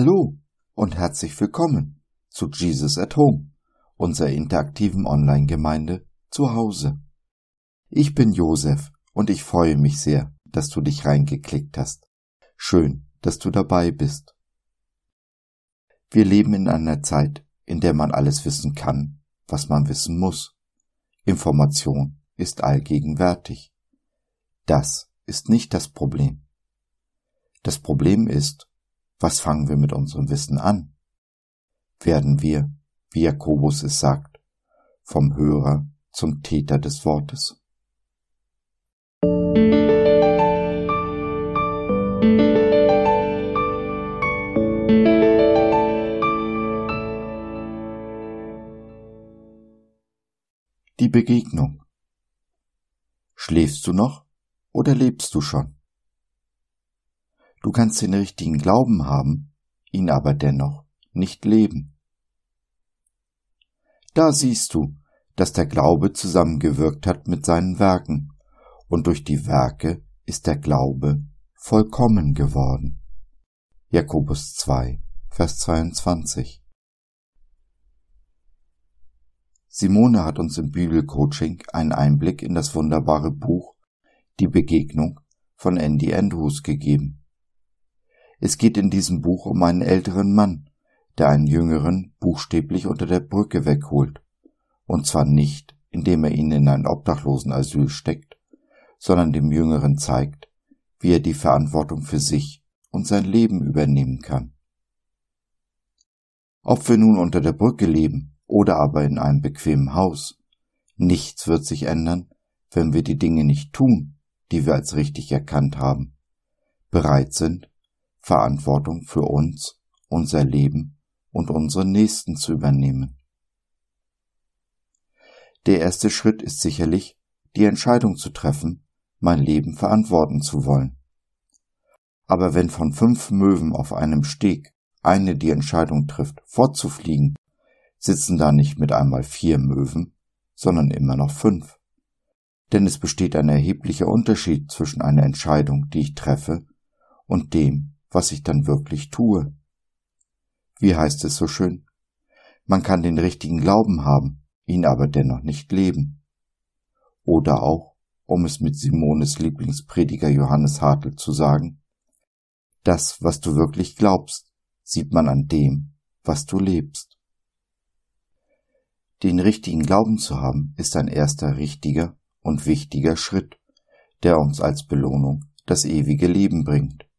Hallo und herzlich willkommen zu Jesus at Home, unserer interaktiven Online-Gemeinde zu Hause. Ich bin Josef und ich freue mich sehr, dass du dich reingeklickt hast. Schön, dass du dabei bist. Wir leben in einer Zeit, in der man alles wissen kann, was man wissen muss. Information ist allgegenwärtig. Das ist nicht das Problem. Das Problem ist, was fangen wir mit unserem Wissen an? Werden wir, wie Jakobus es sagt, vom Hörer zum Täter des Wortes? Die Begegnung. Schläfst du noch oder lebst du schon? Du kannst den richtigen Glauben haben, ihn aber dennoch nicht leben. Da siehst du, dass der Glaube zusammengewirkt hat mit seinen Werken, und durch die Werke ist der Glaube vollkommen geworden. Jakobus 2, Vers 22. Simone hat uns im Bibelcoaching einen Einblick in das wunderbare Buch Die Begegnung von Andy Andrews gegeben. Es geht in diesem Buch um einen älteren Mann, der einen jüngeren buchstäblich unter der Brücke wegholt. Und zwar nicht, indem er ihn in ein Obdachlosenasyl steckt, sondern dem Jüngeren zeigt, wie er die Verantwortung für sich und sein Leben übernehmen kann. Ob wir nun unter der Brücke leben oder aber in einem bequemen Haus, nichts wird sich ändern, wenn wir die Dinge nicht tun, die wir als richtig erkannt haben, bereit sind, Verantwortung für uns, unser Leben und unseren Nächsten zu übernehmen. Der erste Schritt ist sicherlich, die Entscheidung zu treffen, mein Leben verantworten zu wollen. Aber wenn von fünf Möwen auf einem Steg eine die Entscheidung trifft, fortzufliegen, sitzen da nicht mit einmal vier Möwen, sondern immer noch fünf. Denn es besteht ein erheblicher Unterschied zwischen einer Entscheidung, die ich treffe, und dem, was ich dann wirklich tue. Wie heißt es so schön? Man kann den richtigen Glauben haben, ihn aber dennoch nicht leben. Oder auch, um es mit Simones Lieblingsprediger Johannes Hartl zu sagen, das, was du wirklich glaubst, sieht man an dem, was du lebst. Den richtigen Glauben zu haben, ist ein erster richtiger und wichtiger Schritt, der uns als Belohnung das ewige Leben bringt.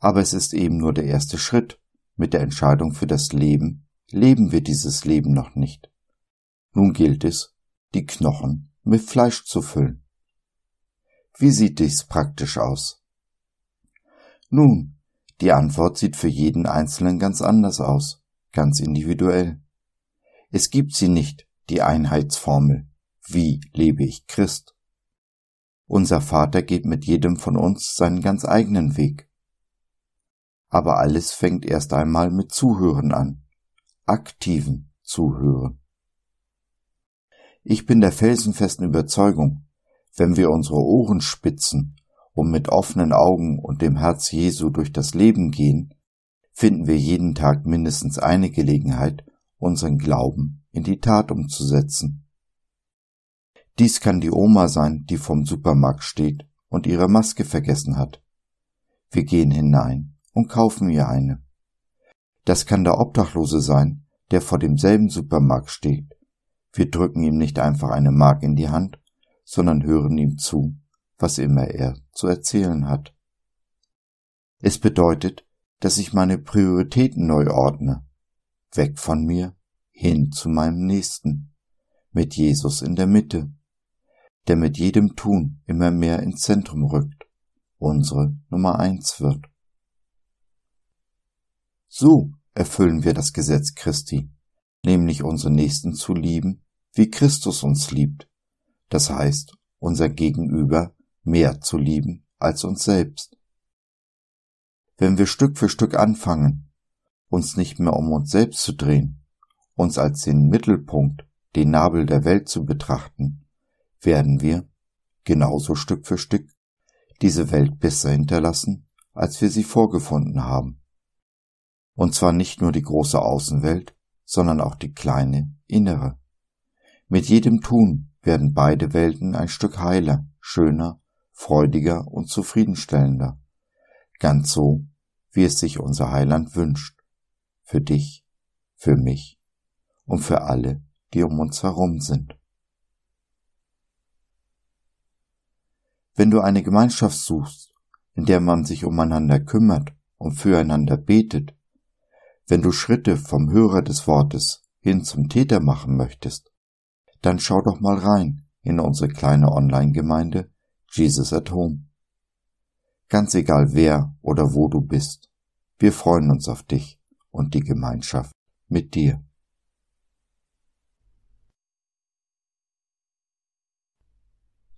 Aber es ist eben nur der erste Schritt. Mit der Entscheidung für das Leben leben wir dieses Leben noch nicht. Nun gilt es, die Knochen mit Fleisch zu füllen. Wie sieht dies praktisch aus? Nun, die Antwort sieht für jeden Einzelnen ganz anders aus, ganz individuell. Es gibt sie nicht, die Einheitsformel. Wie lebe ich Christ? Unser Vater geht mit jedem von uns seinen ganz eigenen Weg. Aber alles fängt erst einmal mit Zuhören an, aktiven Zuhören. Ich bin der felsenfesten Überzeugung, wenn wir unsere Ohren spitzen und mit offenen Augen und dem Herz Jesu durch das Leben gehen, finden wir jeden Tag mindestens eine Gelegenheit, unseren Glauben in die Tat umzusetzen. Dies kann die Oma sein, die vom Supermarkt steht und ihre Maske vergessen hat. Wir gehen hinein und kaufen ihr eine. Das kann der Obdachlose sein, der vor demselben Supermarkt steht. Wir drücken ihm nicht einfach eine Mark in die Hand, sondern hören ihm zu, was immer er zu erzählen hat. Es bedeutet, dass ich meine Prioritäten neu ordne, weg von mir, hin zu meinem Nächsten, mit Jesus in der Mitte, der mit jedem Tun immer mehr ins Zentrum rückt, unsere Nummer eins wird. So erfüllen wir das Gesetz Christi, nämlich unsere Nächsten zu lieben, wie Christus uns liebt. Das heißt, unser Gegenüber mehr zu lieben als uns selbst. Wenn wir Stück für Stück anfangen, uns nicht mehr um uns selbst zu drehen, uns als den Mittelpunkt, den Nabel der Welt zu betrachten, werden wir, genauso Stück für Stück, diese Welt besser hinterlassen, als wir sie vorgefunden haben. Und zwar nicht nur die große Außenwelt, sondern auch die kleine innere. Mit jedem Tun werden beide Welten ein Stück heiler, schöner, freudiger und zufriedenstellender. Ganz so, wie es sich unser Heiland wünscht. Für dich, für mich und für alle, die um uns herum sind. Wenn du eine Gemeinschaft suchst, in der man sich umeinander kümmert und füreinander betet, wenn du Schritte vom Hörer des Wortes hin zum Täter machen möchtest, dann schau doch mal rein in unsere kleine Online-Gemeinde Jesus at Home. Ganz egal wer oder wo du bist, wir freuen uns auf dich und die Gemeinschaft mit dir.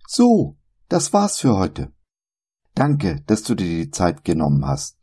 So, das war's für heute. Danke, dass du dir die Zeit genommen hast.